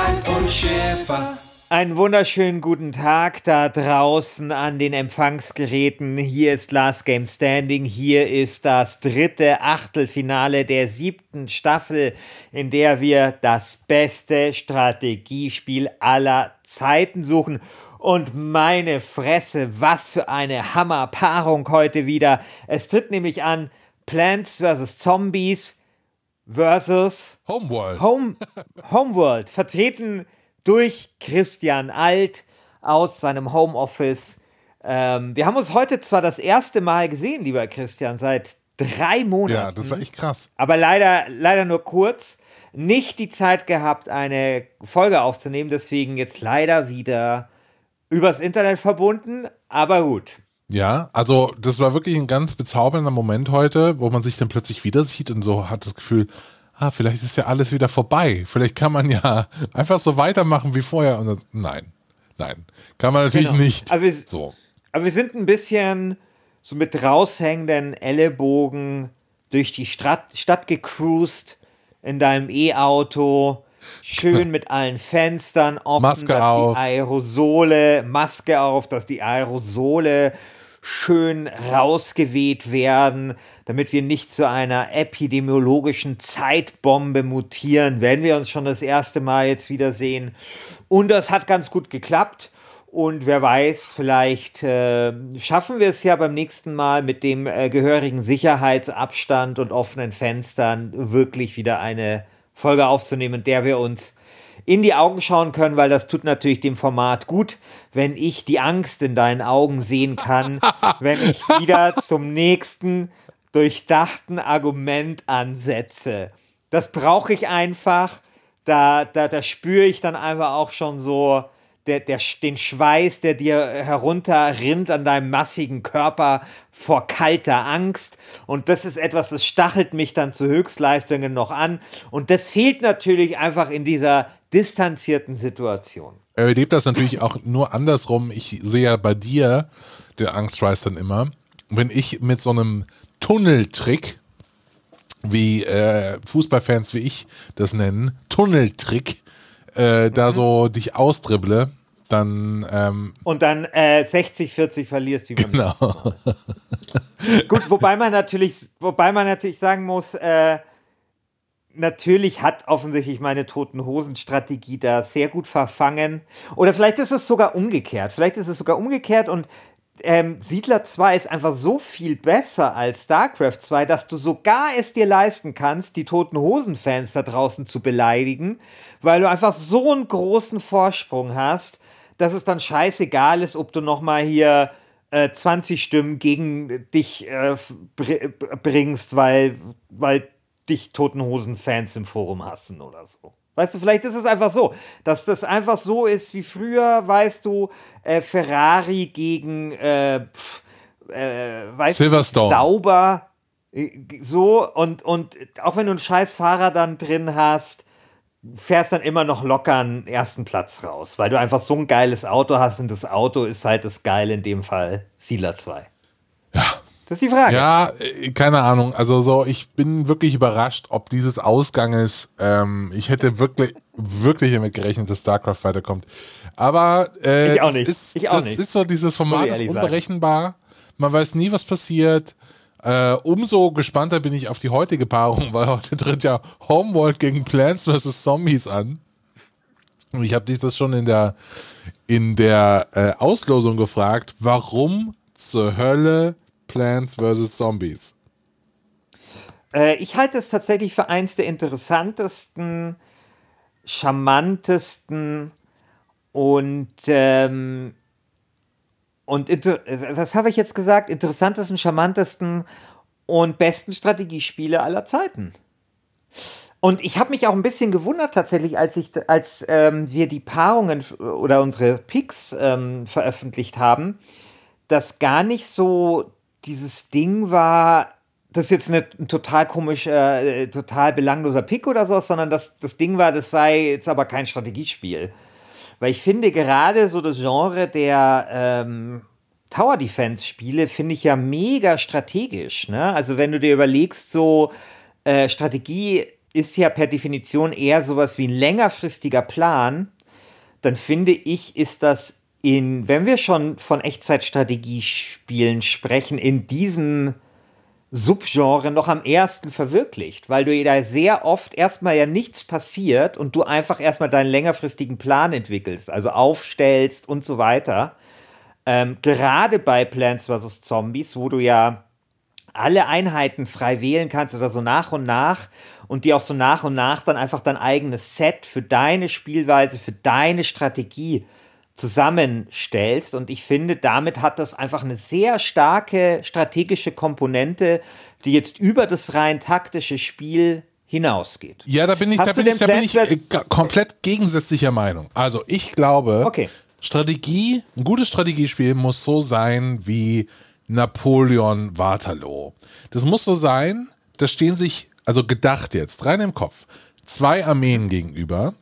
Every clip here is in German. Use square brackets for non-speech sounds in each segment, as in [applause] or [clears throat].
Alf und Schäfer. Einen wunderschönen guten Tag da draußen an den Empfangsgeräten. Hier ist Last Game Standing. Hier ist das dritte Achtelfinale der siebten Staffel, in der wir das beste Strategiespiel aller Zeiten suchen. Und meine Fresse, was für eine Hammerpaarung heute wieder. Es tritt nämlich an Plants vs. Zombies versus Homeworld. Home, Homeworld, vertreten durch Christian Alt aus seinem Homeoffice. Ähm, wir haben uns heute zwar das erste Mal gesehen, lieber Christian, seit drei Monaten. Ja, das war echt krass. Aber leider, leider nur kurz. Nicht die Zeit gehabt, eine Folge aufzunehmen, deswegen jetzt leider wieder übers Internet verbunden, aber gut. Ja, also das war wirklich ein ganz bezaubernder Moment heute, wo man sich dann plötzlich wieder sieht und so hat das Gefühl, ah, vielleicht ist ja alles wieder vorbei. Vielleicht kann man ja [laughs] einfach so weitermachen wie vorher. Und das, nein, nein, kann man natürlich Genau. nicht. Aber wir, so. aber wir sind ein bisschen so mit raushängenden Ellenbogen durch die Stadt, Stadt gecruised in deinem E-Auto. Schön [laughs] mit allen Fenstern offen, Maske dass auf. die Aerosole, Maske auf, dass die Aerosole schön rausgeweht werden, damit wir nicht zu einer epidemiologischen Zeitbombe mutieren, wenn wir uns schon das erste Mal jetzt wiedersehen. Und das hat ganz gut geklappt. Und wer weiß, vielleicht äh, schaffen wir es ja beim nächsten Mal mit dem äh, gehörigen Sicherheitsabstand und offenen Fenstern wirklich wieder eine Folge aufzunehmen, in der wir uns in die Augen schauen können, weil das tut natürlich dem Format gut, wenn ich die Angst in deinen Augen sehen kann, [laughs] wenn ich wieder zum nächsten durchdachten Argument ansetze. Das brauche ich einfach. Da, da, da spüre ich dann einfach auch schon so der, der, den Schweiß, der dir herunterrinnt an deinem massigen Körper vor kalter Angst. Und das ist etwas, das stachelt mich dann zu Höchstleistungen noch an. Und das fehlt natürlich einfach in dieser distanzierten Situation. Er erlebt das natürlich auch nur andersrum. Ich sehe ja bei dir, der Angstschweiß dann immer, wenn ich mit so einem Tunneltrick, wie äh, Fußballfans wie ich das nennen, Tunneltrick, äh, da so dich ausdribble, dann ähm, Und dann äh, 60-40 verlierst, wie man genau. Gut, wobei man natürlich, wobei man natürlich sagen muss, äh, natürlich hat offensichtlich meine toten Hosen-Strategie da sehr gut verfangen. Oder vielleicht ist es sogar umgekehrt. Vielleicht ist es sogar umgekehrt und ähm, Siedler 2 ist einfach so viel besser als StarCraft 2, dass du sogar es dir leisten kannst, die toten Hosen-Fans da draußen zu beleidigen, weil du einfach so einen großen Vorsprung hast, dass es dann scheißegal ist, ob du nochmal hier äh, 20 Stimmen gegen dich äh, br bringst, weil, weil dich Toten Hosen-Fans im Forum hassen oder so. Weißt du, vielleicht ist es einfach so, dass das einfach so ist wie früher, weißt du, äh, Ferrari gegen äh, pf, äh, weißt Silverstone. Du, sauber, äh, so und, und auch wenn du einen scheiß Fahrer dann drin hast, fährst dann immer noch locker einen ersten Platz raus, weil du einfach so ein geiles Auto hast und das Auto ist halt das Geile in dem Fall Sieler 2. Ja. Das ist die Frage. Ja, äh, keine Ahnung. Also so, ich bin wirklich überrascht, ob dieses Ausganges, ähm, ich hätte wirklich, wirklich damit gerechnet, dass StarCraft weiterkommt. Aber äh, Ich auch das nicht. Ist, Ich auch das nicht. ist so, dieses Format ist unberechenbar. Man weiß nie, was passiert. Äh, umso gespannter bin ich auf die heutige Paarung, weil heute tritt ja Homeworld gegen Plants vs. Zombies an. Und ich habe dich das schon in der, in der äh, Auslosung gefragt, warum zur Hölle Plants vs. Zombies? Äh, ich halte es tatsächlich für eins der interessantesten, charmantesten und ähm, und was habe ich jetzt gesagt? Interessantesten, charmantesten und besten Strategiespiele aller Zeiten. Und ich habe mich auch ein bisschen gewundert tatsächlich, als ich, als ähm, wir die Paarungen oder unsere Picks ähm, veröffentlicht haben, dass gar nicht so dieses Ding war, das ist jetzt eine, ein total komisch, äh, total belangloser Pick oder so, sondern das, das Ding war, das sei jetzt aber kein Strategiespiel. Weil ich finde gerade so das Genre der ähm, Tower Defense Spiele finde ich ja mega strategisch. Ne? Also wenn du dir überlegst, so äh, Strategie ist ja per Definition eher sowas wie ein längerfristiger Plan, dann finde ich, ist das in, wenn wir schon von Echtzeitstrategiespielen sprechen, in diesem Subgenre noch am ersten verwirklicht, weil du da sehr oft erstmal ja nichts passiert und du einfach erstmal deinen längerfristigen Plan entwickelst, also aufstellst und so weiter. Ähm, gerade bei Plants vs. Zombies, wo du ja alle Einheiten frei wählen kannst oder so nach und nach und die auch so nach und nach dann einfach dein eigenes Set für deine Spielweise, für deine Strategie zusammenstellst. Und ich finde, damit hat das einfach eine sehr starke strategische Komponente, die jetzt über das rein taktische Spiel hinausgeht. Ja, da bin ich, da bin ich, da bin ich äh, komplett gegensätzlicher Meinung. Also ich glaube, okay. Strategie, ein gutes Strategiespiel muss so sein wie Napoleon Waterloo. Das muss so sein, da stehen sich, also gedacht jetzt, rein im Kopf, zwei Armeen gegenüber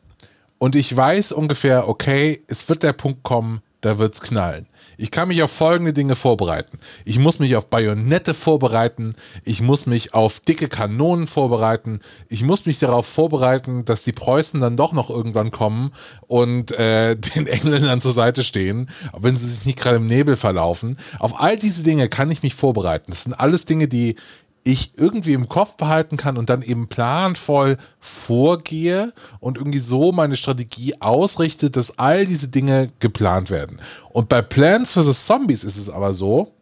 und ich weiß ungefähr, okay, es wird der Punkt kommen, da wird's knallen. Ich kann mich auf folgende Dinge vorbereiten. Ich muss mich auf Bajonette vorbereiten. Ich muss mich auf dicke Kanonen vorbereiten. Ich muss mich darauf vorbereiten, dass die Preußen dann doch noch irgendwann kommen und äh, [laughs] den Engländern zur Seite stehen, wenn sie sich nicht gerade im Nebel verlaufen. Auf all diese Dinge kann ich mich vorbereiten. Das sind alles Dinge, die ich irgendwie im Kopf behalten kann und dann eben planvoll vorgehe und irgendwie so meine Strategie ausrichte, dass all diese Dinge geplant werden. Und bei Plants vs. Zombies ist es aber so,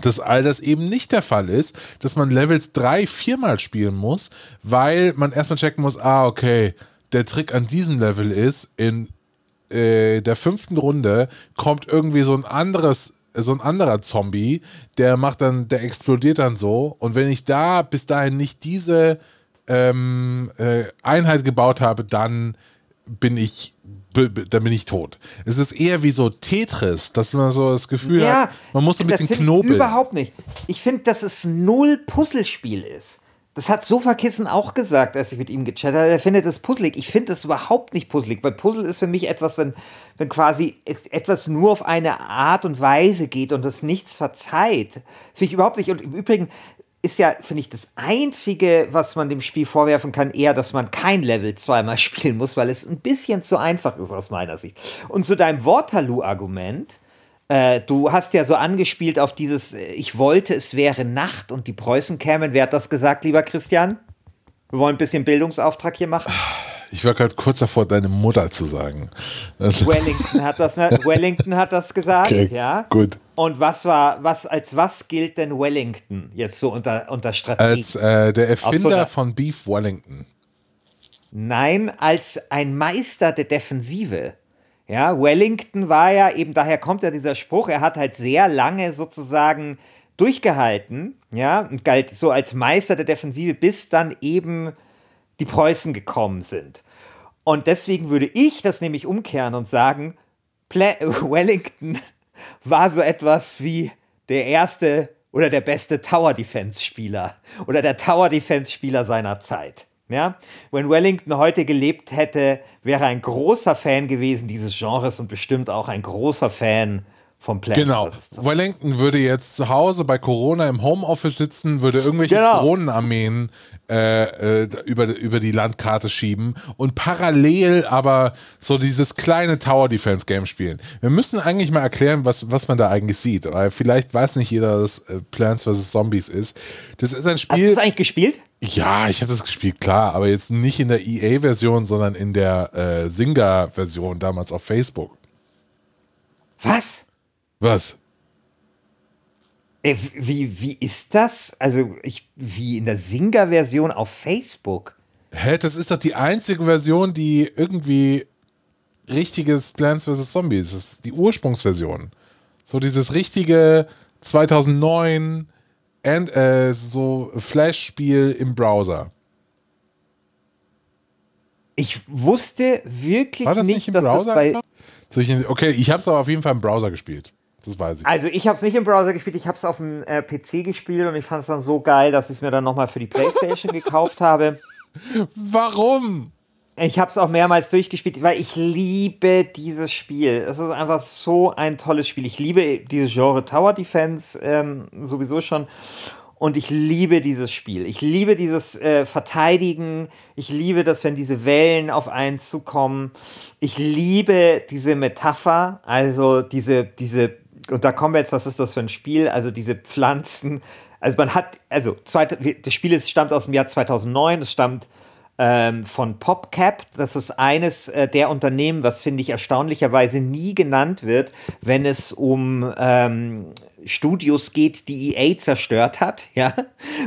dass all das eben nicht der Fall ist, dass man Levels drei, viermal spielen muss, weil man erstmal checken muss, ah, okay, der Trick an diesem Level ist, in äh, der fünften Runde kommt irgendwie so ein anderes so ein anderer Zombie, der macht dann, der explodiert dann so. Und wenn ich da bis dahin nicht diese ähm, äh, Einheit gebaut habe, dann bin ich dann bin ich tot. Es ist eher wie so Tetris, dass man so das Gefühl ja, hat, man muss ein bisschen knobeln. Überhaupt nicht. Ich finde, dass es null Puzzlespiel ist. Das hat Sofakissen auch gesagt, als ich mit ihm gechattet habe. Er findet das puzzlig. Ich finde das überhaupt nicht puzzlig, weil Puzzle ist für mich etwas, wenn, wenn quasi etwas nur auf eine Art und Weise geht und das nichts verzeiht. Finde ich überhaupt nicht. Und im Übrigen ist ja, finde ich, das Einzige, was man dem Spiel vorwerfen kann, eher, dass man kein Level zweimal [laughs] spielen muss, weil es ein bisschen zu einfach ist aus meiner Sicht. Und zu deinem Waterloo-Argument, äh, du hast ja so angespielt auf dieses, äh, ich wollte, es wäre Nacht und die Preußen kämen. Wer hat das gesagt, lieber Christian? Wir wollen ein bisschen Bildungsauftrag hier machen. Ich war gerade kurz davor, deine Mutter zu sagen. Wellington hat das, ne? Wellington hat das gesagt, okay, ja. Gut. Und was war, was, als was gilt denn Wellington jetzt so unter, unter Strategie? Als äh, der Erfinder so von Beef Wellington. Nein, als ein Meister der Defensive. Ja, Wellington war ja eben, daher kommt ja dieser Spruch, er hat halt sehr lange sozusagen durchgehalten, ja, und galt so als Meister der Defensive, bis dann eben die Preußen gekommen sind. Und deswegen würde ich das nämlich umkehren und sagen, Pla [laughs] Wellington war so etwas wie der erste oder der beste Tower Defense Spieler oder der Tower Defense Spieler seiner Zeit. Ja? Wenn Wellington heute gelebt hätte, wäre ein großer Fan gewesen dieses Genres und bestimmt auch ein großer Fan vom Plan. Genau. Wellington würde jetzt zu Hause bei Corona im Homeoffice sitzen, würde irgendwelche genau. Drohnenarmeen äh, äh, über, über die Landkarte schieben und parallel aber so dieses kleine Tower Defense Game spielen. Wir müssen eigentlich mal erklären, was, was man da eigentlich sieht, weil vielleicht weiß nicht jeder, dass äh, Plants vs. Zombies ist. Das ist ein Spiel. Hast du das eigentlich gespielt? Ja, ich habe das gespielt, klar, aber jetzt nicht in der EA-Version, sondern in der äh, Singa-Version damals auf Facebook. Was? Was? Äh, wie, wie ist das? Also, ich, wie in der Singer-Version auf Facebook. Hä, das ist doch die einzige Version, die irgendwie richtiges Plants vs. Zombies ist. Das ist die Ursprungsversion. So dieses richtige 2009 and, äh, so Flash-Spiel im Browser. Ich wusste wirklich War das nicht, nicht im dass Browser? das Okay, ich habe es aber auf jeden Fall im Browser gespielt. Das weiß ich. Also ich habe es nicht im Browser gespielt, ich habe es auf dem äh, PC gespielt und ich fand es dann so geil, dass ich es mir dann nochmal für die Playstation [laughs] gekauft habe. Warum? Ich habe es auch mehrmals durchgespielt, weil ich liebe dieses Spiel. Es ist einfach so ein tolles Spiel. Ich liebe dieses Genre Tower Defense ähm, sowieso schon. Und ich liebe dieses Spiel. Ich liebe dieses äh, Verteidigen. Ich liebe das, wenn diese Wellen auf einen zukommen. Ich liebe diese Metapher, also diese, diese, und da kommen wir jetzt, was ist das für ein Spiel? Also diese Pflanzen. Also man hat, also zweite, das Spiel ist, stammt aus dem Jahr 2009. Es stammt ähm, von PopCap. Das ist eines äh, der Unternehmen, was finde ich erstaunlicherweise nie genannt wird, wenn es um ähm, Studios geht, die EA zerstört hat, [laughs] ja,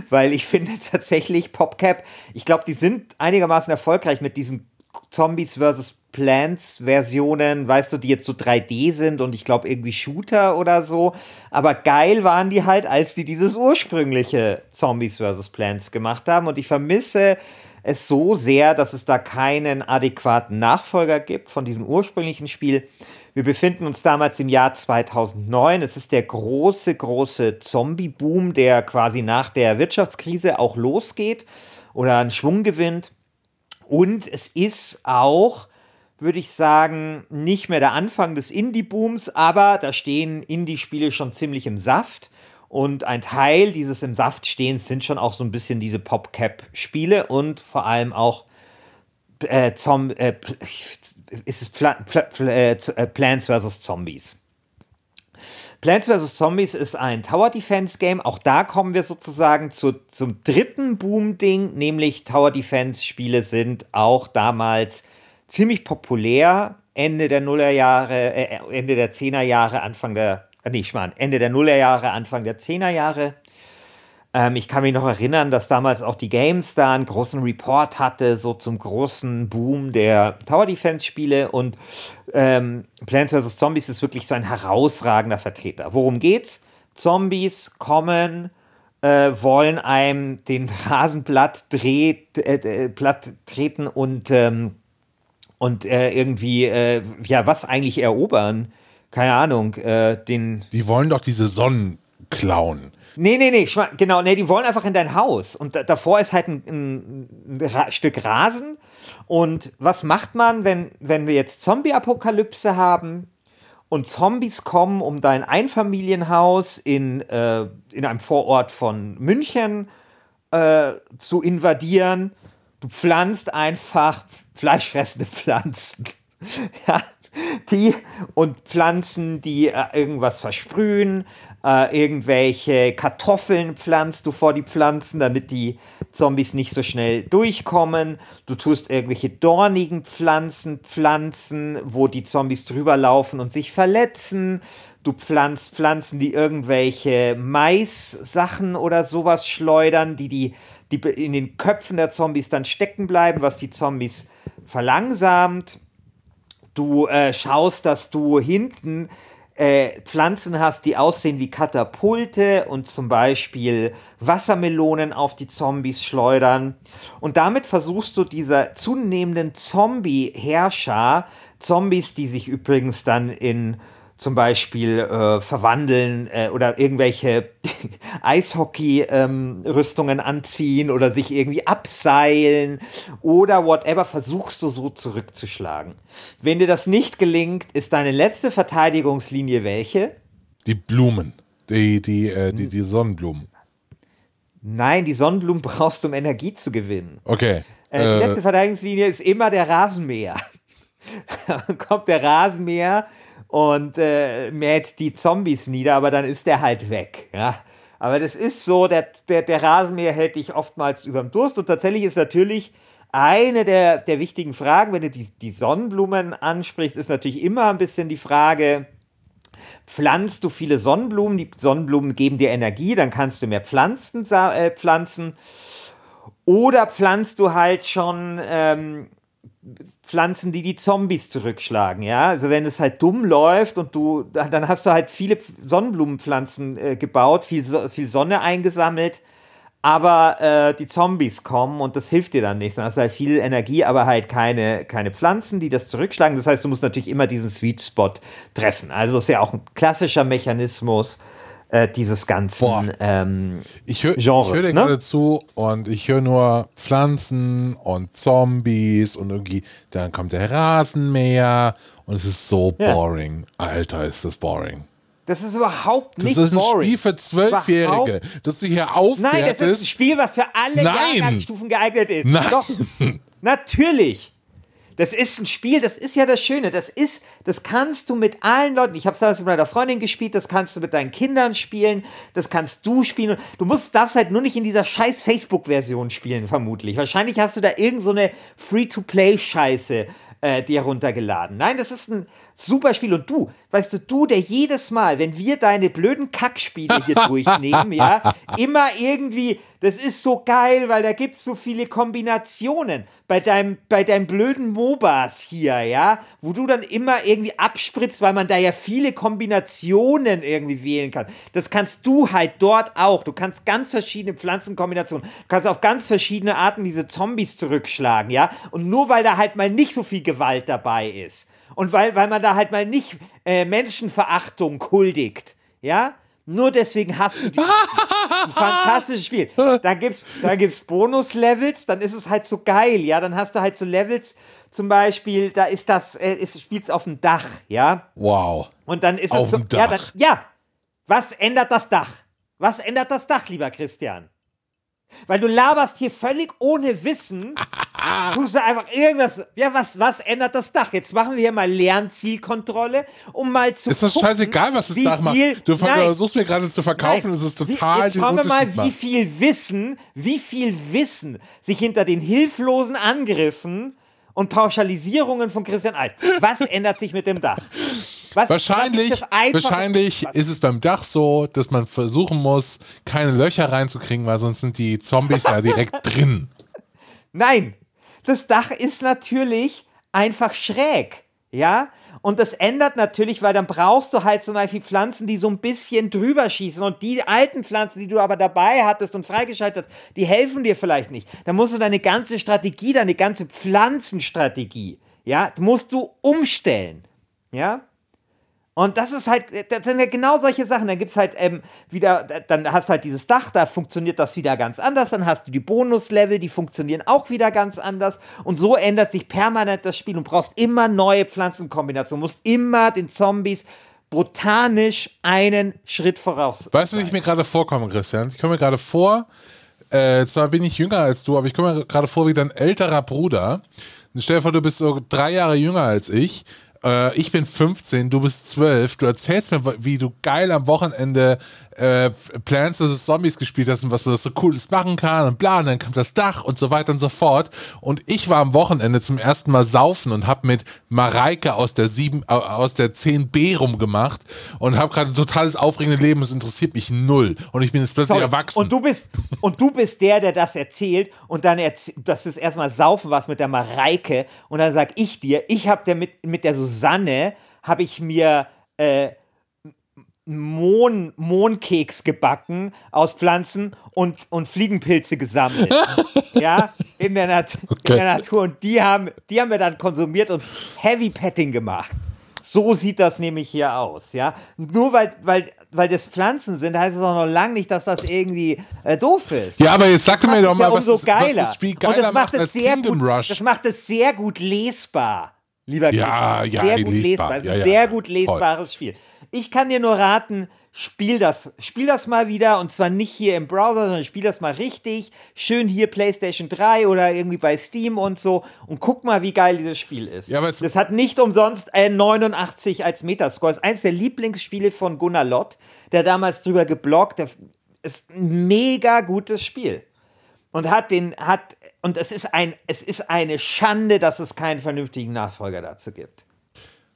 weil ich finde tatsächlich PopCap, ich glaube, die sind einigermaßen erfolgreich mit diesen Zombies vs. Plants Versionen, weißt du, die jetzt so 3D sind und ich glaube irgendwie Shooter oder so. Aber geil waren die halt, als die dieses ursprüngliche Zombies vs. Plants gemacht haben. Und ich vermisse es so sehr, dass es da keinen adäquaten Nachfolger gibt von diesem ursprünglichen Spiel. Wir befinden uns damals im Jahr 2009. Es ist der große, große Zombie-Boom, der quasi nach der Wirtschaftskrise auch losgeht oder einen Schwung gewinnt. Und es ist auch, würde ich sagen, nicht mehr der Anfang des Indie-Booms, aber da stehen Indie-Spiele schon ziemlich im Saft. Und ein Teil dieses im Saft stehens sind schon auch so ein bisschen diese Popcap-Spiele und vor allem auch äh, Zom äh, ist es Pla Pla Pla äh, äh, Plants vs. Zombies. Plants vs. Zombies ist ein Tower Defense Game. Auch da kommen wir sozusagen zu, zum dritten Boom-Ding, nämlich Tower Defense Spiele sind auch damals ziemlich populär. Ende der Nullerjahre, äh, Ende der Zehnerjahre, Anfang der, äh, nee, Schmarrn, Ende der Nullerjahre, Anfang der Zehnerjahre. Ähm, ich kann mich noch erinnern, dass damals auch die GameStar einen großen Report hatte, so zum großen Boom der Tower Defense Spiele und ähm, Plants vs. Zombies ist wirklich so ein herausragender Vertreter. Worum geht's? Zombies kommen, äh, wollen einem den [laughs] Rasen platt, dreht, äh, äh, platt treten und, ähm, und äh, irgendwie, äh, ja, was eigentlich erobern? Keine Ahnung, äh, den, Die wollen doch diese Sonnen klauen. Nee, nee, nee, ich mein, genau, nee, die wollen einfach in dein Haus. Und da, davor ist halt ein, ein, ein Stück Rasen. Und was macht man, wenn, wenn wir jetzt Zombie-Apokalypse haben und Zombies kommen, um dein Einfamilienhaus in, äh, in einem Vorort von München äh, zu invadieren? Du pflanzt einfach fleischfressende Pflanzen. [laughs] ja, die und Pflanzen, die äh, irgendwas versprühen, äh, irgendwelche Kartoffeln pflanzt du vor die Pflanzen, damit die Zombies nicht so schnell durchkommen. Du tust irgendwelche dornigen Pflanzen pflanzen, wo die Zombies drüber laufen und sich verletzen. Du pflanzt Pflanzen, die irgendwelche Mais-Sachen oder sowas schleudern, die, die, die in den Köpfen der Zombies dann stecken bleiben, was die Zombies verlangsamt. Du äh, schaust, dass du hinten äh, Pflanzen hast, die aussehen wie Katapulte und zum Beispiel Wassermelonen auf die Zombies schleudern. Und damit versuchst du dieser zunehmenden Zombie-Herrscher, Zombies, die sich übrigens dann in zum Beispiel äh, verwandeln äh, oder irgendwelche [laughs] Eishockey-Rüstungen anziehen oder sich irgendwie abseilen oder whatever, versuchst du so zurückzuschlagen. Wenn dir das nicht gelingt, ist deine letzte Verteidigungslinie welche? Die Blumen. Die, die, äh, die, die Sonnenblumen. Nein, die Sonnenblumen brauchst du, um Energie zu gewinnen. Okay. Äh, die letzte Verteidigungslinie ist immer der Rasenmäher. [laughs] Dann kommt der Rasenmäher und äh, mäht die Zombies nieder, aber dann ist der halt weg. Ja? Aber das ist so, der, der, der Rasenmäher hält dich oftmals überm Durst und tatsächlich ist natürlich eine der, der wichtigen Fragen, wenn du die, die Sonnenblumen ansprichst, ist natürlich immer ein bisschen die Frage, Pflanzt du viele Sonnenblumen, die Sonnenblumen geben dir Energie, dann kannst du mehr Pflanzen äh, pflanzen. Oder pflanzt du halt schon ähm, Pflanzen, die die Zombies zurückschlagen, ja. Also wenn es halt dumm läuft und du, dann hast du halt viele Sonnenblumenpflanzen äh, gebaut, viel, viel Sonne eingesammelt, aber äh, die Zombies kommen und das hilft dir dann nicht. Dann hast du halt viel Energie, aber halt keine, keine Pflanzen, die das zurückschlagen. Das heißt, du musst natürlich immer diesen Sweet Spot treffen. Also ist ja auch ein klassischer Mechanismus äh, dieses ganzen ähm, ich hör, Genres. Ich höre dir ne? gerade zu und ich höre nur Pflanzen und Zombies und irgendwie, dann kommt der Rasenmäher und es ist so boring. Ja. Alter, ist das boring. Das ist überhaupt nicht Das ist ein boring. Spiel für Zwölfjährige, dass du hier aufwertest. Nein, das ist ein Spiel, was für alle Jahrgangsstufen geeignet ist. Nein. Doch, [laughs] natürlich. Das ist ein Spiel, das ist ja das Schöne. Das ist, das kannst du mit allen Leuten. Ich habe es damals mit meiner Freundin gespielt, das kannst du mit deinen Kindern spielen, das kannst du spielen. Du musst das halt nur nicht in dieser scheiß Facebook-Version spielen, vermutlich. Wahrscheinlich hast du da irgend so eine Free-to-Play-Scheiße äh, dir runtergeladen. Nein, das ist ein super Spiel. Und du, weißt du, du, der jedes Mal, wenn wir deine blöden Kackspiele hier [laughs] durchnehmen, ja, immer irgendwie, das ist so geil, weil da gibt es so viele Kombinationen bei deinem, bei deinem blöden MOBAs hier, ja, wo du dann immer irgendwie abspritzt, weil man da ja viele Kombinationen irgendwie wählen kann. Das kannst du halt dort auch. Du kannst ganz verschiedene Pflanzenkombinationen, du kannst auf ganz verschiedene Arten diese Zombies zurückschlagen, ja. Und nur weil da halt mal nicht so viel Gewalt dabei ist und weil, weil man da halt mal nicht äh, Menschenverachtung huldigt, ja, nur deswegen hast du die, [laughs] ein fantastisches Spiel. Da gibt's, da gibt's Bonus-Levels, dann ist es halt so geil, ja. Dann hast du halt so Levels, zum Beispiel, da ist das, äh, ist, spielt's auf dem Dach, ja. Wow. Und dann ist auf es so, dem Dach. ja, dann, ja. Was ändert das Dach? Was ändert das Dach, lieber Christian? Weil du laberst hier völlig ohne Wissen. [laughs] Tust du einfach irgendwas. Ja, was, was ändert das Dach? Jetzt machen wir hier mal Lernzielkontrolle, um mal zu. Ist das gucken, scheißegal, was das Dach macht? Du versuchst mir gerade zu verkaufen, es ist total Jetzt schauen wir mal, wie viel Wissen, wie viel Wissen sich hinter den hilflosen Angriffen und Pauschalisierungen von Christian Alt. Was ändert sich mit dem Dach? Was, Wahrscheinlich, was ist wahrscheinlich ist es beim Dach so, dass man versuchen muss, keine Löcher reinzukriegen, weil sonst sind die Zombies ja direkt drin. Nein, das Dach ist natürlich einfach schräg. Ja, und das ändert natürlich, weil dann brauchst du halt zum Beispiel Pflanzen, die so ein bisschen drüber schießen. Und die alten Pflanzen, die du aber dabei hattest und freigeschaltet hast, die helfen dir vielleicht nicht. Dann musst du deine ganze Strategie, deine ganze Pflanzenstrategie, ja, musst du umstellen. Ja, und das ist halt, das sind ja genau solche Sachen. Dann gibt es halt ähm, wieder, dann hast du halt dieses Dach, da funktioniert das wieder ganz anders. Dann hast du die Bonuslevel, die funktionieren auch wieder ganz anders. Und so ändert sich permanent das Spiel. Du brauchst immer neue Pflanzenkombinationen. Du musst immer den Zombies botanisch einen Schritt voraus. Weißt du, wie ich mir gerade vorkomme, Christian? Ich komme mir gerade vor, äh, zwar bin ich jünger als du, aber ich komme mir gerade vor wie dein älterer Bruder. Und stell dir vor, du bist so drei Jahre jünger als ich. Äh, ich bin 15, du bist 12. Du erzählst mir, wie du geil am Wochenende äh, Plants vs. Zombies gespielt hast und was man das so cooles machen kann und bla, und dann kommt das Dach und so weiter und so fort. Und ich war am Wochenende zum ersten Mal saufen und habe mit Mareike aus der 7, äh, aus der 10b rumgemacht und habe gerade ein totales aufregendes Leben, es interessiert mich null. Und ich bin jetzt plötzlich Sorry. erwachsen. Und du bist und du bist der, der das erzählt und dann erzählt, das ist erstmal saufen was mit der Mareike und dann sag ich dir, ich habe der mit mit der Susanne habe ich mir äh, Mohn, Mohnkeks gebacken aus Pflanzen und, und Fliegenpilze gesammelt. [laughs] ja, in der, Nat Okay. in der Natur. Und die haben, die haben wir dann konsumiert und Heavy Petting gemacht. So sieht das nämlich hier aus, ja. Nur weil, weil, weil das Pflanzen sind, heißt es auch noch lange nicht, dass das irgendwie äh, doof ist. ja, aber jetzt sagte mir macht doch mal, ja was, das, was geiler. das Spiel Und das geiler macht es sehr Kingdom gut, Rush. Das macht es sehr gut lesbar, lieber Ja, Christian. ja, sehr gut lesbar. lesbar. Ja, ja. sehr gut lesbares Spiel. Ich kann dir nur raten, spiel das, spiel das mal wieder und zwar nicht hier im Browser, sondern spiel das mal richtig. Schön hier PlayStation 3 oder irgendwie bei Steam und so und guck mal, wie geil dieses Spiel ist. Ja, aber es- das hat nicht umsonst äh, 89 als Metascore. Das ist eins der Lieblingsspiele von Gunnar Lott, der damals drüber gebloggt. Der ist ein mega gutes Spiel und hat den hat und es ist ein es ist eine Schande, dass es keinen vernünftigen Nachfolger dazu gibt.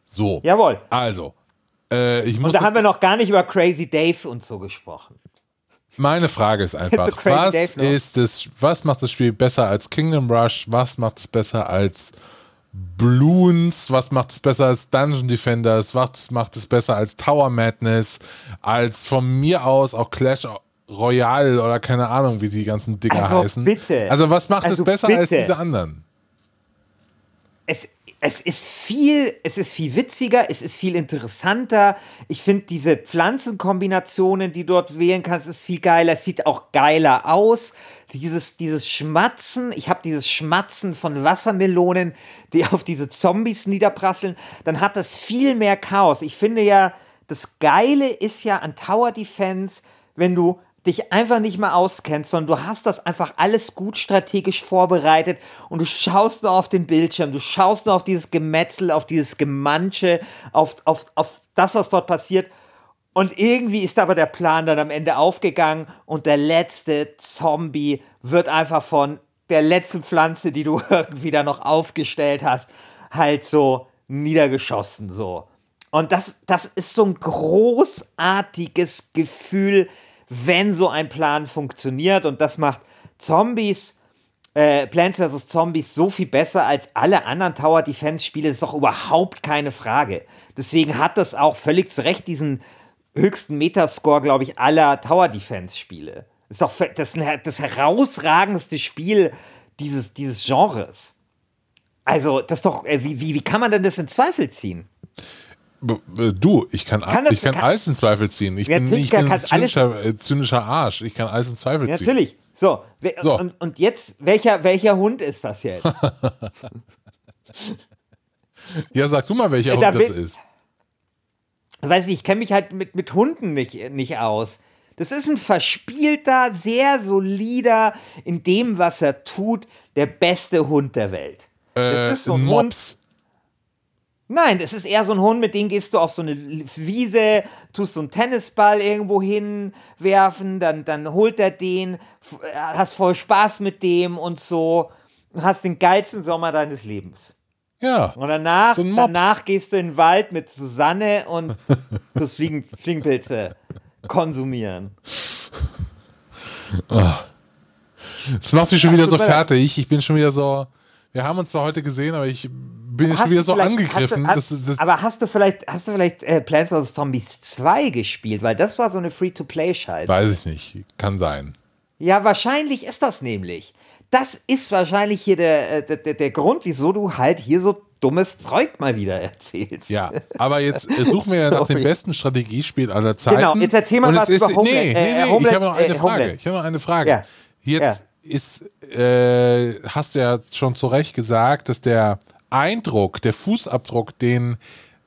So. Jawohl. Also, Äh, ich Und muss da haben wir noch gar nicht über Crazy Dave und so gesprochen. Meine Frage ist einfach, So was ist das, was macht das Spiel besser als Kingdom Rush? Was macht es besser als Bloons? Was macht es besser als Dungeon Defenders? Was macht es besser als Tower Madness? Als von mir aus auch Clash Royale oder keine Ahnung, wie die ganzen Dinger Also heißen. bitte. Also was macht Also es besser als bitte. diese anderen? es, es ist viel, es ist viel witziger, es ist viel interessanter. Ich finde diese Pflanzenkombinationen, die du dort wählen kannst, ist viel geiler. Es sieht auch geiler aus. Dieses, dieses Schmatzen, ich habe dieses Schmatzen von Wassermelonen, die [laughs] auf diese Zombies niederprasseln, dann hat das viel mehr Chaos. Ich finde ja, das Geile ist ja an Tower Defense, wenn du dich einfach nicht mehr auskennst, sondern du hast das einfach alles gut strategisch vorbereitet und du schaust nur auf den Bildschirm, du schaust nur auf dieses Gemetzel, auf dieses Gemansche, auf, auf, auf das, was dort passiert. Und irgendwie ist aber der Plan dann am Ende aufgegangen und der letzte Zombie wird einfach von der letzten Pflanze, die du [laughs] irgendwie da noch aufgestellt hast, halt so niedergeschossen, so. Und das, das ist so ein großartiges Gefühl, wenn so ein Plan funktioniert. Und das macht Zombies, äh, Plants vs. Zombies so viel besser als alle anderen Tower Defense Spiele. Ist doch überhaupt keine Frage. Deswegen hat das auch völlig zu Recht diesen höchsten Metascore, glaube ich, aller Tower Defense Spiele. Das ist doch das, das herausragendste Spiel dieses, dieses Genres. Also, das ist doch, äh, wie, wie, wie kann man denn das in Zweifel ziehen? B- Du, ich kann, Kann das- ich kann, kann- alles in Zweifel ziehen. Ich bin, ich bin ein zynischer, äh, zynischer Arsch. Ich kann alles in Zweifel Ja, ziehen. natürlich. So, wer- So. Und, und jetzt, welcher, welcher Hund ist das jetzt? [laughs] Ja, sag du mal, welcher Äh, da Hund das ist. Weiß nicht, ich kenne mich halt mit, mit Hunden nicht, nicht aus. Das ist ein verspielter, sehr solider, in dem, was er tut, der beste Hund der Welt. Äh, Das ist so ein ein Hund. Nein, das ist eher so ein Hund, mit dem gehst du auf so eine Wiese, tust so einen Tennisball irgendwo hinwerfen, dann, dann holt er den, äh, hast voll Spaß mit dem und so, und hast den geilsten Sommer deines Lebens. Ja. Und danach, So danach gehst du in den Wald mit Susanne und [laughs] du Fliegen, Fliegenpilze konsumieren. Das macht mich schon wieder so fertig. Ich bin schon wieder so. Wir haben uns zwar heute gesehen, aber ich bin schon wieder so angegriffen. Hast du, das, hast, das, aber hast du vielleicht, hast du vielleicht äh, Plants vs. Zombies 2 gespielt? Weil das war so eine Free-to-Play-Scheiße. weiß ich nicht. Kann sein. Ja, wahrscheinlich ist das nämlich. Das ist wahrscheinlich hier der, äh, der, der, der Grund, wieso du halt hier so dummes Zeug mal wieder [laughs] erzählst. Ja, aber jetzt äh, suchen wir ja nach dem besten Strategiespiel aller Zeiten. Genau, jetzt erzähl mal Und was jetzt über ist, Homeland. Nee, Äh, nee, nee, Homeland, ich habe noch eine äh, Frage. Homeland. Ich habe noch eine Frage. Ja. Jetzt ist, äh, hast du ja schon zu Recht gesagt, dass der Eindruck, der Fußabdruck, den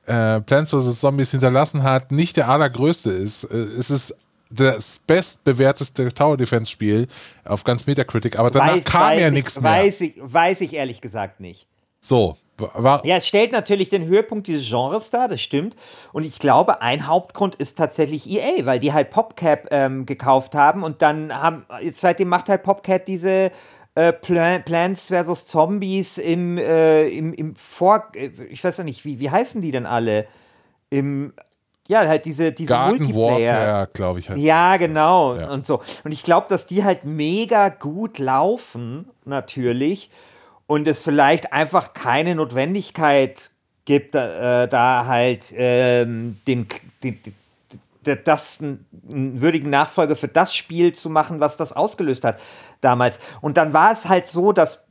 äh, Plants vs. Zombies hinterlassen hat, nicht der allergrößte ist. Äh, es ist das bestbewerteste Tower Defense Spiel auf ganz Metacritic, aber danach Weiß- kam weiß ja ich- nichts mehr. Weiß ich, weiß ich ehrlich gesagt nicht. So, war, Ja, es stellt natürlich den Höhepunkt dieses Genres dar, das stimmt. Und ich glaube, ein Hauptgrund ist tatsächlich EA, weil die halt PopCap ähm, gekauft haben und dann haben, jetzt seitdem macht halt PopCap diese äh, Plan Plants vs. Zombies im, äh, im, im Vor, äh, ich weiß ja nicht, wie, wie heißen die denn alle? Im, ja, halt diese, diese Garden Multiplayer. Warfare, glaube ich, heißt Ja, genau. Ja. Und so. Und ich glaube, dass die halt mega gut laufen, natürlich. Und es vielleicht einfach keine Notwendigkeit gibt, äh, da halt ähm, den, den, das einen, würdigen Nachfolger für das Spiel zu machen, was das ausgelöst hat damals. Und dann war es halt so, dass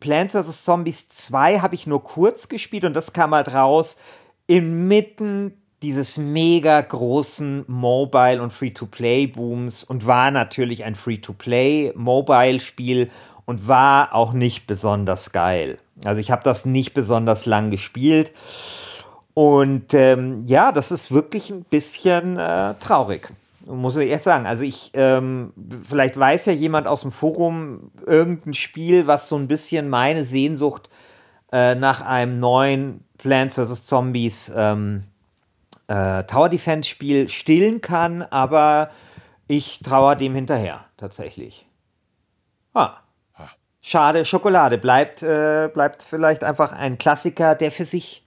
Plants vs. Zombies 2 habe ich nur kurz gespielt und das kam halt raus inmitten dieses mega großen Mobile- und Free-to-Play-Booms und war natürlich ein Free-to-Play-Mobile-Spiel und war auch nicht besonders geil. Also ich habe das nicht besonders lang gespielt und ähm, ja, das ist wirklich ein bisschen äh, traurig. Muss ich echt sagen. Also ich, ähm, vielleicht weiß ja jemand aus dem Forum irgendein Spiel, was so ein bisschen meine Sehnsucht äh, nach einem neuen Plants vs. Zombies ähm, äh, Tower Defense Spiel stillen kann, aber ich trauere dem hinterher, tatsächlich. Ah. Schade, Schokolade bleibt, äh, bleibt vielleicht einfach ein Klassiker, der für sich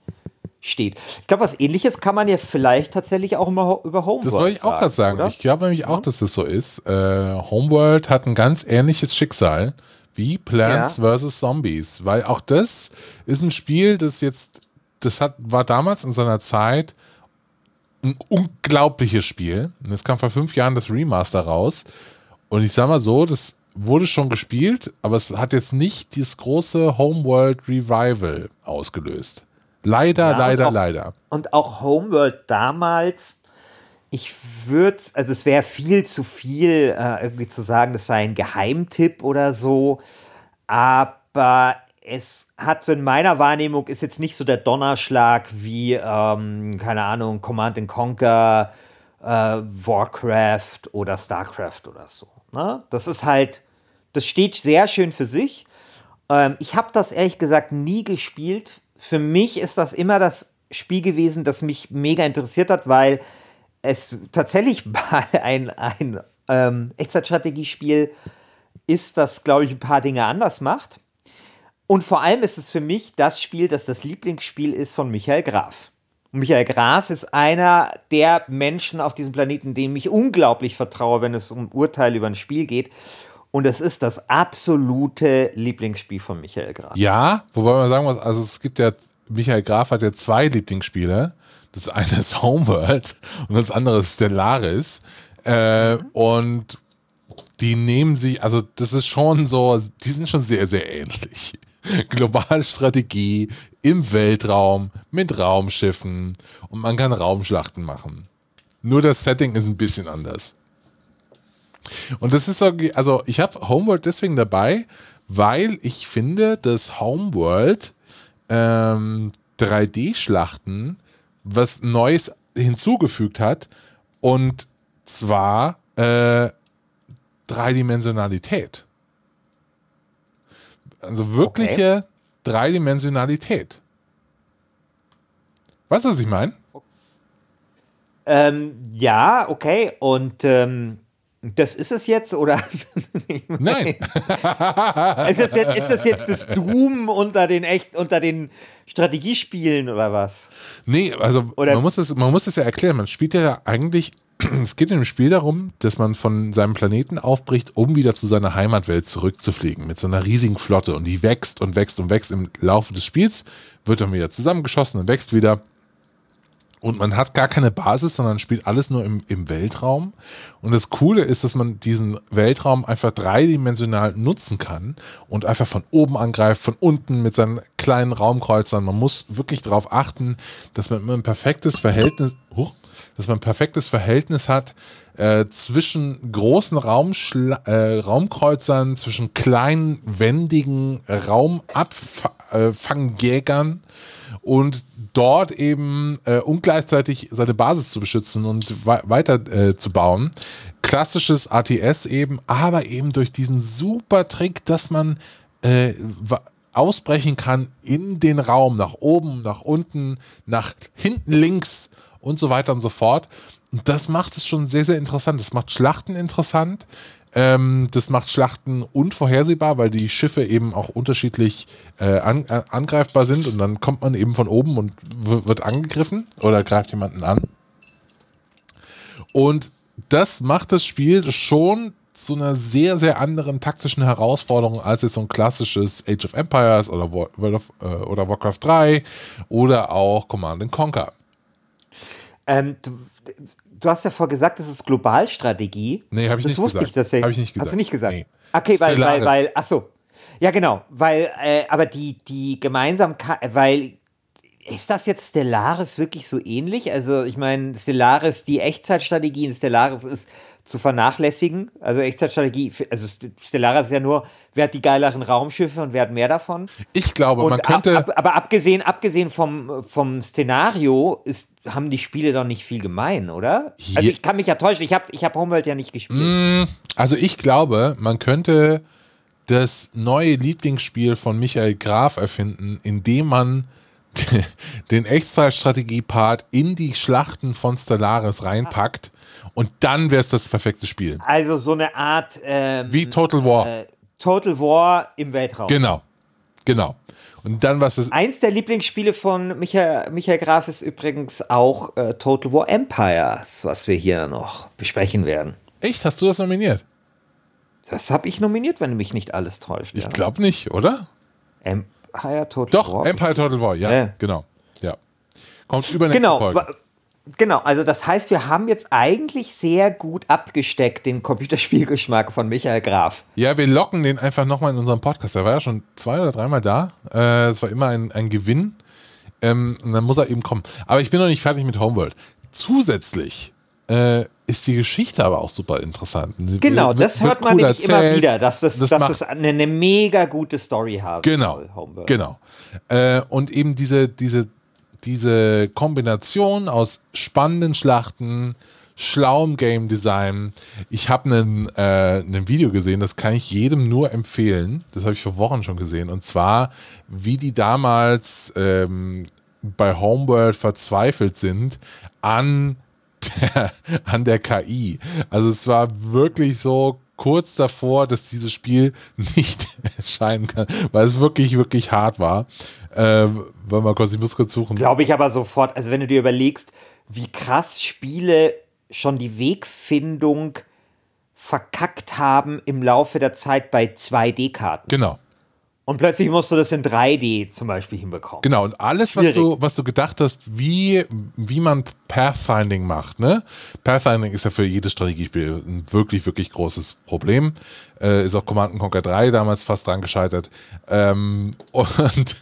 steht. Ich glaube, was ähnliches kann man ja vielleicht tatsächlich auch immer über Homeworld Das wollte ich auch gerade sagen. oder? Ich glaube nämlich auch, dass das so ist. Äh, Homeworld hat ein ganz ähnliches Schicksal wie Plants Ja. vs. Zombies, weil auch das ist ein Spiel, das jetzt, das hat, war damals in seiner Zeit ein unglaubliches Spiel. Und jetzt kam vor fünf Jahren das Remaster raus. Und ich sag mal so, das wurde schon gespielt, aber es hat jetzt nicht dieses große Homeworld Revival ausgelöst. Leider, Ja, leider, und auch- leider. Und auch Homeworld damals, ich würde, also es wäre viel zu viel, äh, irgendwie zu sagen, das sei ein Geheimtipp oder so. Aber es hat so in meiner Wahrnehmung ist jetzt nicht so der Donnerschlag wie, ähm, keine Ahnung, Command and Conquer, äh, Warcraft oder Starcraft oder so. Ne? Das ist halt, das steht sehr schön für sich. Ähm, ich habe das ehrlich gesagt nie gespielt. Für mich ist das immer das Spiel gewesen, das mich mega interessiert hat, weil es tatsächlich [laughs] mal ein, ein ähm, Echtzeitstrategiespiel ist, das, glaube ich, ein paar Dinge anders macht. Und vor allem ist es für mich das Spiel, das das Lieblingsspiel ist von Michael Graf. Und Michael Graf ist einer der Menschen auf diesem Planeten, dem ich unglaublich vertraue, wenn es um Urteile über ein Spiel geht. Und es ist das absolute Lieblingsspiel von Michael Graf. Ja, wobei man sagen muss, also es gibt ja, Michael Graf hat ja zwei Lieblingsspiele. Das eine ist Homeworld und das andere ist Stellaris. Äh, Und die nehmen sich, also das ist schon so, die sind schon sehr, sehr ähnlich. Globale Strategie im Weltraum mit Raumschiffen und man kann Raumschlachten machen. Nur das Setting ist ein bisschen anders. Und das ist so, also ich habe Homeworld deswegen dabei, weil ich finde, dass Homeworld ähm, 3D-Schlachten was Neues hinzugefügt hat und zwar äh, Dreidimensionalität. Also wirkliche Dreidimensionalität. Weißt du, was ich meine? Ähm, ja, okay. Und ähm, das ist es jetzt, oder? [laughs] Nein. [laughs] ist, das jetzt, ist das jetzt das Doom unter den echt unter den Strategiespielen oder was? Nee, also Oder- man, muss es, man muss es ja erklären. Man spielt ja eigentlich, [clears throat] es geht in dem Spiel darum, dass man von seinem Planeten aufbricht, um wieder zu seiner Heimatwelt zurückzufliegen. Mit so einer riesigen Flotte. Und die wächst und wächst und wächst im Laufe des Spiels, wird dann wieder zusammengeschossen und wächst wieder. Und man hat gar keine Basis, sondern spielt alles nur im, im Weltraum. Und das Coole ist, dass man diesen Weltraum einfach dreidimensional nutzen kann und einfach von oben angreift, von unten mit seinen kleinen Raumkreuzern. Man muss wirklich darauf achten, dass man immer ein perfektes Verhältnis, huch, dass man ein perfektes Verhältnis hat äh, zwischen großen Raumschla äh, Raumkreuzern, zwischen kleinen, wendigen Raumabfangjägern und dort eben äh, und gleichzeitig seine Basis zu beschützen und wei- weiter äh, zu bauen. Klassisches ATS eben, aber eben durch diesen super Trick, dass man äh, ausbrechen kann in den Raum, nach oben, nach unten, nach hinten links und so weiter und so fort. Und das macht es schon sehr, sehr interessant. Das macht Schlachten interessant. Ähm, das macht Schlachten unvorhersehbar, weil die Schiffe eben auch unterschiedlich äh, an, äh, angreifbar sind und dann kommt man eben von oben und wird angegriffen oder greift jemanden an. Und das macht das Spiel schon zu einer sehr, sehr anderen taktischen Herausforderung als jetzt so ein klassisches Age of Empires oder, World of, äh, oder Warcraft 3 oder auch Command and Conquer. Ähm, du, du hast ja vorher gesagt, das ist Globalstrategie. Nee, hab ich das nicht wusste gesagt. ich tatsächlich. Hab ich nicht Hast gesagt. du nicht gesagt? Nee. Okay, weil, weil, weil, ach so. Ja, genau, weil, äh, aber die, die Gemeinsamkeit, weil, ist das jetzt Stellaris wirklich so ähnlich? Also, ich meine, Stellaris, die Echtzeitstrategie in Stellaris ist zu vernachlässigen. Also, Echtzeitstrategie, also Stellaris ist ja nur, wer hat die geileren Raumschiffe und wer hat mehr davon? Ich glaube, Und man ab, könnte. ab, aber abgesehen, abgesehen vom, vom Szenario ist, haben die Spiele doch nicht viel gemein, oder? Also Hier- ich kann mich ja täuschen, ich habe ich hab Homeworld ja nicht gespielt. Also ich glaube, man könnte das neue Lieblingsspiel von Michael Graf erfinden, indem man [laughs] den Echtzeitstrategie-Part in die Schlachten von Stellaris reinpackt und dann wäre es das perfekte Spiel. Also so eine Art ähm, Wie Total War. äh, Total War im Weltraum. Genau. Genau. Und dann was ist. Eins der Lieblingsspiele von Michael, Michael Graf ist übrigens auch äh, Total War Empires, was wir hier noch besprechen werden. Echt? Hast du das nominiert? Das habe ich nominiert, wenn mich nicht alles täuscht. Ich ja. glaube nicht, oder? Empire Total Doch, War. Empire Total War, ja, Ja. genau. Ja. Kommt übernächste Genau. Folge. Genau, also das heißt, wir haben jetzt eigentlich sehr gut abgesteckt den Computerspielgeschmack von Michael Graf. Ja, wir locken den einfach nochmal in unserem Podcast. Er war ja schon zwei oder dreimal da. Äh, Es war immer ein, ein Gewinn. Ähm, und dann muss er eben kommen. Aber ich bin noch nicht fertig mit Homeworld. Zusätzlich äh, ist die Geschichte aber auch super interessant. Genau, Wird- das hört man cool nämlich immer erzählt. wieder, dass das, Das dass das eine, eine mega gute Story haben Genau, soll, Homeworld. genau. Äh, und eben diese, diese, diese Kombination aus spannenden Schlachten, schlauem Game Design. Ich habe ein äh, Video gesehen, das kann ich jedem nur empfehlen. Das habe ich vor Wochen schon gesehen. Und zwar, wie die damals ähm, bei Homeworld verzweifelt sind an [laughs] der, an der KI. Also es war wirklich so kurz davor, dass dieses Spiel [laughs] nicht erscheinen kann, weil es wirklich, wirklich hart war. Ähm, warte mal kurz, ich muss kurz suchen. Glaube ich aber sofort, also wenn du dir überlegst, wie krass Spiele schon die Wegfindung verkackt haben im Laufe der Zeit bei 2D-Karten. Genau. Und plötzlich musst du das in 3D zum Beispiel hinbekommen. Genau, und alles, was Schwierig. du, was du gedacht hast, wie, wie man Pathfinding macht, ne? Pathfinding ist ja für jedes Strategiespiel ein wirklich, wirklich großes Problem. Äh, ist auch Command Conquer 3 damals fast dran gescheitert. Ähm, [laughs] und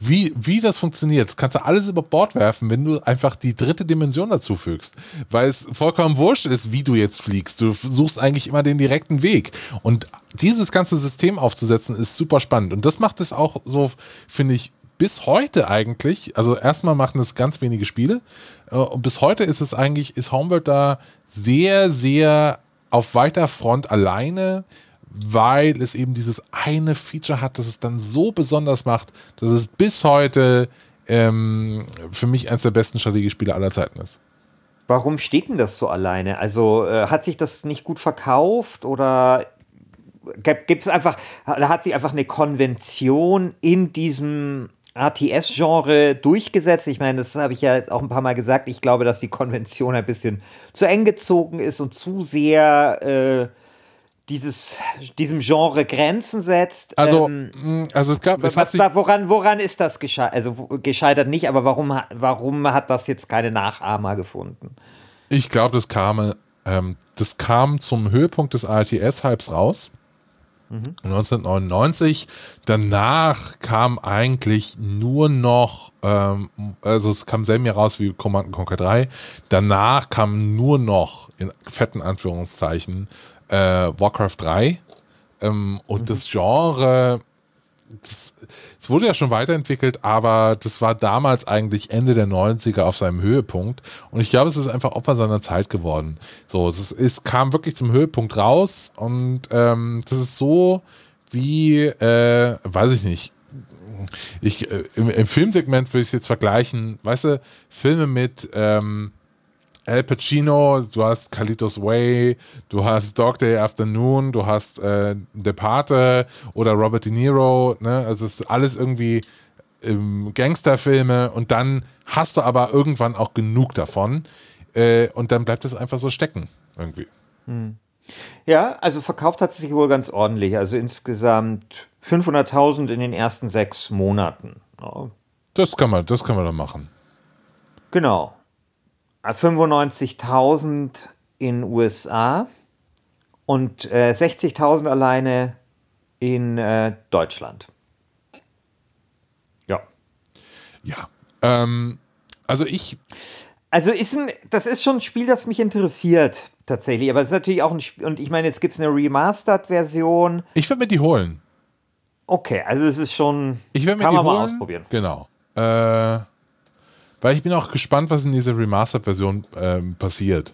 wie, wie das funktioniert, das kannst du alles über Bord werfen, wenn du einfach die dritte Dimension dazu fügst. Weil es vollkommen wurscht ist, wie du jetzt fliegst. Du suchst eigentlich immer den direkten Weg. Und dieses ganze System aufzusetzen, ist super spannend. Und das macht es auch so, finde ich, bis heute eigentlich, also erstmal machen es ganz wenige Spiele, äh, und bis heute ist es eigentlich, ist Homeworld da sehr, sehr auf weiter Front alleine, weil es eben dieses eine Feature hat, das es dann so besonders macht, dass es bis heute ähm, für mich eines der besten Strategiespiele aller Zeiten ist. Warum steht denn das so alleine? Also äh, hat sich das nicht gut verkauft oder gibt es einfach, da hat sich einfach eine Konvention in diesem RTS-Genre durchgesetzt. Ich meine, das habe ich ja auch ein paar Mal gesagt. Ich glaube, dass die Konvention ein bisschen zu eng gezogen ist und zu sehr äh, dieses, diesem Genre Grenzen setzt. Also, Ähm, mh, also es gab, es was hat woran, woran ist das gescheitert? Also wo- gescheitert nicht, aber warum, warum hat das jetzt keine Nachahmer gefunden? ich glaube, das kam, ähm, das kam zum Höhepunkt des RTS-Hypes raus. 1999. Danach kam eigentlich nur noch, ähm, also es kam selben Jahr raus wie Command Conquer 3. Danach kam nur noch, in fetten Anführungszeichen, äh, Warcraft 3. Ähm, und das Genre, es wurde ja schon weiterentwickelt, aber das war damals eigentlich Ende der 90er auf seinem Höhepunkt. Und ich glaube, es ist einfach Opfer seiner Zeit geworden. So, es, ist, es kam wirklich zum Höhepunkt raus und ähm, das ist so wie, äh, weiß ich nicht. Ich, äh, im, Im Filmsegment würde ich es jetzt vergleichen, weißt du, Filme mit ähm, Al Pacino, du hast Kalitos Way, du hast Dog Day Afternoon, du hast äh, De Pate oder Robert De Niro, ne? Also es ist alles irgendwie ähm, Gangsterfilme und dann hast du aber irgendwann auch genug davon äh, und dann bleibt es einfach so stecken irgendwie. Ja, also verkauft hat es sich wohl ganz ordentlich. Also insgesamt 500.000 in den ersten sechs Monaten. Ja, Das kann man, das kann man dann machen. genau. 95.000 in USA und äh, 60.000 alleine in äh, Deutschland. Ja. Ja. Ähm, also ich, Also ist ein, das ist schon ein Spiel, das mich interessiert, tatsächlich. Aber es ist natürlich auch ein Spiel, und ich meine, jetzt gibt es eine Remastered-Version. ich würde mir die holen. Okay, also es ist schon. Ich werde mir die holen. mal ausprobieren. Genau. Äh, weil ich bin auch gespannt, was in dieser Remastered-Version ähm, passiert.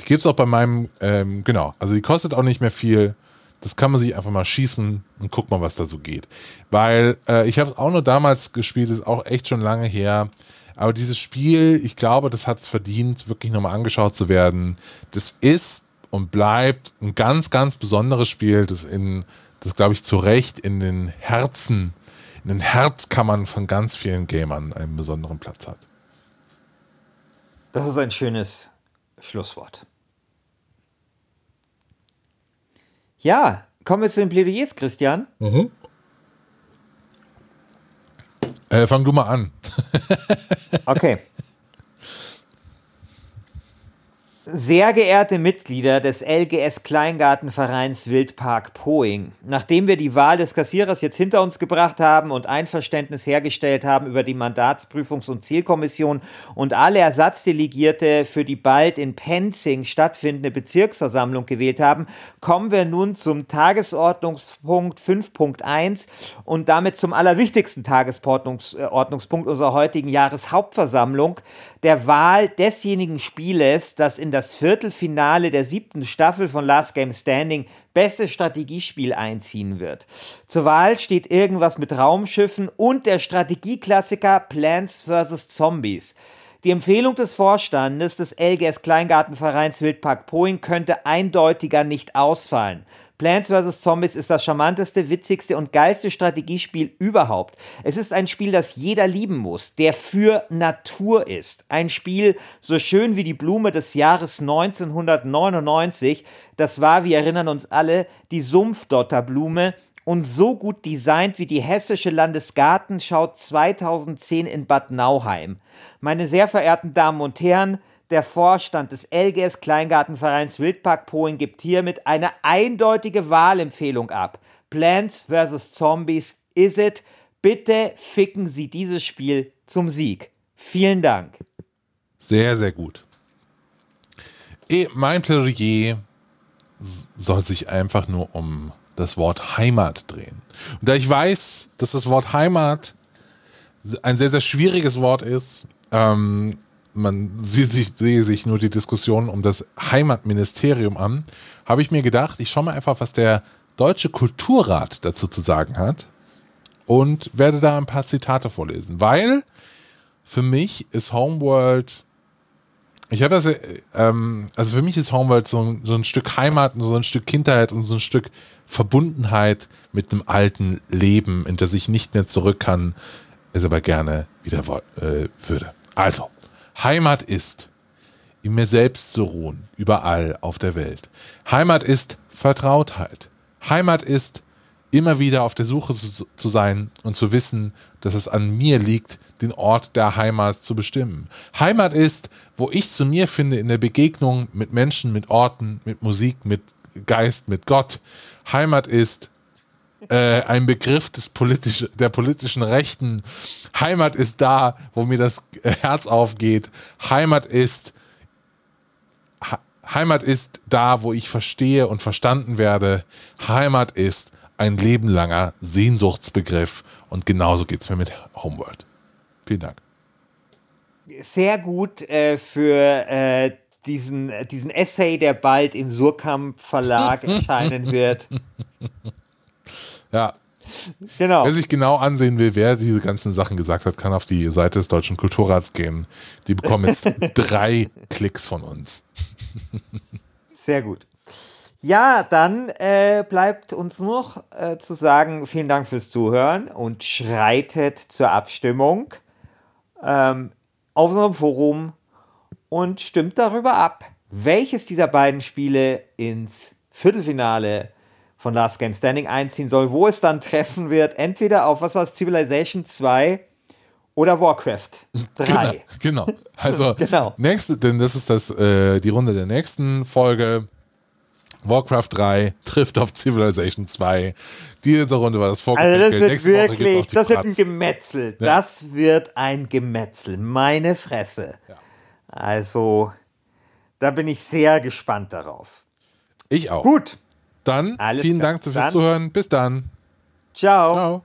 Die gibt es auch bei meinem, ähm, genau, also die kostet auch nicht mehr viel. Das kann man sich einfach mal schießen und guck mal, was da so geht. Weil äh, ich habe es auch nur damals gespielt, ist auch echt schon lange her. Aber dieses Spiel, ich glaube, das hat es verdient, wirklich nochmal angeschaut zu werden. Das ist und bleibt ein ganz, ganz besonderes Spiel, das in das glaube ich zu Recht in den Herzen, in den Herzkammern von ganz vielen Gamern einen besonderen Platz hat. Das ist ein schönes Schlusswort. Ja, kommen wir zu den Plädoyers, Christian. Mhm. Äh, fang du mal an. okay. [laughs] Sehr geehrte Mitglieder des LGS Kleingartenvereins Wildpark Poing, nachdem wir die Wahl des Kassierers jetzt hinter uns gebracht haben und Einverständnis hergestellt haben über die Mandatsprüfungs- und Zielkommission und alle Ersatzdelegierte für die bald in Penzing stattfindende Bezirksversammlung gewählt haben, kommen wir nun zum Tagesordnungspunkt 5.1 und damit zum allerwichtigsten Tagesordnungspunkt unserer heutigen Jahreshauptversammlung, der Wahl desjenigen Spieles, das in das Viertelfinale der siebten Staffel von Last Game Standing beste Strategiespiel einziehen wird. Zur Wahl steht irgendwas mit Raumschiffen und der Strategieklassiker Plants vs. Zombies. Die Empfehlung des Vorstandes des LGS Kleingartenvereins Wildpark Poing könnte eindeutiger nicht ausfallen. Plants vs. Zombies ist das charmanteste, witzigste und geilste Strategiespiel überhaupt. Es ist ein Spiel, das jeder lieben muss, der für Natur ist. Ein Spiel so schön wie die Blume des Jahres 1999. Das war, wir erinnern uns alle, die Sumpfdotterblume und so gut designt wie die Hessische Landesgartenschau 2010 in Bad Nauheim. Meine sehr verehrten Damen und Herren, der Vorstand des LGS Kleingartenvereins Wildpark Poing gibt hiermit eine eindeutige Wahlempfehlung ab. Plants vs. Zombies is it. Bitte ficken Sie dieses Spiel zum Sieg. Vielen Dank. Sehr, sehr gut. Mein Plädoyer soll sich einfach nur um das Wort Heimat drehen. Und da ich weiß, dass das Wort Heimat ein sehr, sehr schwieriges Wort ist, ähm, man sieht sich, sehe sich nur die Diskussion um das Heimatministerium an, habe ich mir gedacht, ich schaue mal einfach, was der Deutsche Kulturrat dazu zu sagen hat und werde da ein paar Zitate vorlesen, weil für mich ist Homeworld, ich habe das, ähm, also für mich ist Homeworld so, so ein Stück Heimat, so ein Stück Kindheit und so ein Stück Verbundenheit mit einem alten Leben, in das ich nicht mehr zurück kann, es aber gerne wieder äh, würde. Also, Heimat ist, in mir selbst zu ruhen, überall auf der Welt. Heimat ist Vertrautheit. Heimat ist, immer wieder auf der Suche zu sein und zu wissen, dass es an mir liegt, den Ort der Heimat zu bestimmen. Heimat ist, wo ich zu mir finde in der Begegnung mit Menschen, mit Orten, mit Musik, mit Geist, mit Gott. Heimat ist äh, ein Begriff des politisch, der politischen Rechten. Heimat ist da, wo mir das Herz aufgeht. Heimat ist Heimat ist da, wo ich verstehe und verstanden werde. Heimat ist ein lebenlanger Sehnsuchtsbegriff und genauso geht es mir mit Homeworld. Vielen Dank. Sehr gut äh, für äh, diesen, diesen Essay, der bald im Surkamp Verlag [laughs] erscheinen wird. Ja. Genau. Wer sich genau ansehen will, wer diese ganzen Sachen gesagt hat, kann auf die Seite des Deutschen Kulturrats gehen. Die bekommen jetzt [laughs] drei Klicks von uns. Sehr gut. Ja, dann äh, bleibt uns noch äh, zu sagen, vielen Dank fürs Zuhören und schreitet zur Abstimmung ähm, auf unserem Forum und stimmt darüber ab, welches dieser beiden Spiele ins Viertelfinale von Last Game Standing einziehen soll, wo es dann treffen wird, entweder auf, was war es, Civilization 2 oder Warcraft 3. Genau, genau. also [laughs] genau. nächste, denn das ist das, äh, die Runde der nächsten Folge. Warcraft 3 trifft auf Civilization 2. Diese Runde war das Vorgefühl. Also das wird wirklich, das wird ein Gemetzel. Ja. Das wird ein Gemetzel. Meine Fresse. Ja. Also, da bin ich sehr gespannt darauf. Ich auch. Gut. Dann Alles vielen klar. Dank fürs dann. Zuhören. Bis dann. Ciao. Ciao.